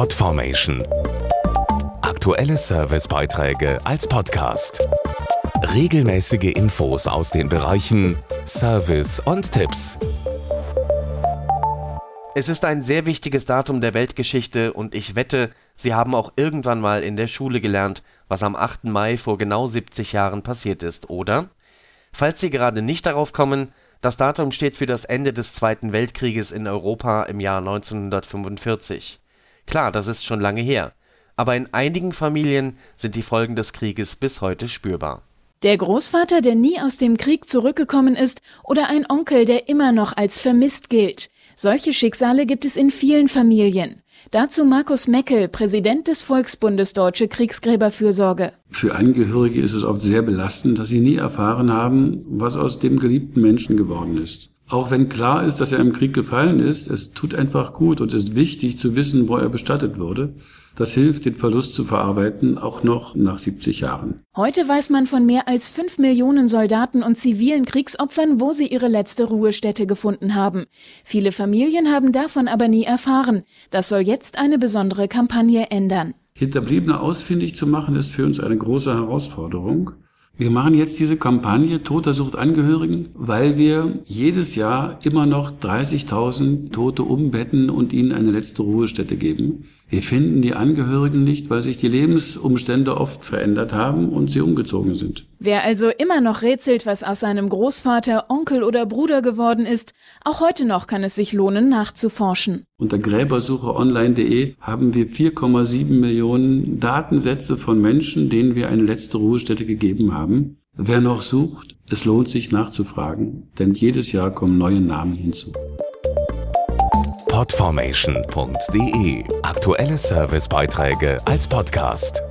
Podformation. Aktuelle Servicebeiträge als Podcast. Regelmäßige Infos aus den Bereichen Service und Tipps. Es ist ein sehr wichtiges Datum der Weltgeschichte und ich wette, Sie haben auch irgendwann mal in der Schule gelernt, was am 8. Mai vor genau 70 Jahren passiert ist, oder? Falls Sie gerade nicht darauf kommen, das Datum steht für das Ende des Zweiten Weltkrieges in Europa im Jahr 1945. Klar, das ist schon lange her, aber in einigen Familien sind die Folgen des Krieges bis heute spürbar. Der Großvater, der nie aus dem Krieg zurückgekommen ist, oder ein Onkel, der immer noch als vermisst gilt. Solche Schicksale gibt es in vielen Familien. Dazu Markus Meckel, Präsident des Volksbundes Deutsche Kriegsgräberfürsorge. Für Angehörige ist es oft sehr belastend, dass sie nie erfahren haben, was aus dem geliebten Menschen geworden ist. Auch wenn klar ist, dass er im Krieg gefallen ist, es tut einfach gut und ist wichtig zu wissen, wo er bestattet wurde. Das hilft, den Verlust zu verarbeiten, auch noch nach 70 Jahren. Heute weiß man von mehr als fünf Millionen Soldaten und zivilen Kriegsopfern, wo sie ihre letzte Ruhestätte gefunden haben. Viele Familien haben davon aber nie erfahren. Das soll jetzt eine besondere Kampagne ändern. Hinterbliebene ausfindig zu machen, ist für uns eine große Herausforderung. Wir machen jetzt diese Kampagne Toter sucht Angehörigen, weil wir jedes Jahr immer noch 30.000 Tote umbetten und ihnen eine letzte Ruhestätte geben. Wir finden die Angehörigen nicht, weil sich die Lebensumstände oft verändert haben und sie umgezogen sind. Wer also immer noch rätselt, was aus seinem Großvater, Onkel oder Bruder geworden ist, auch heute noch kann es sich lohnen, nachzuforschen. Unter gräbersucheonline.de haben wir 4,7 Millionen Datensätze von Menschen, denen wir eine letzte Ruhestätte gegeben haben. Wer noch sucht, es lohnt sich nachzufragen, denn jedes Jahr kommen neue Namen hinzu podformation.de Aktuelle Servicebeiträge als Podcast.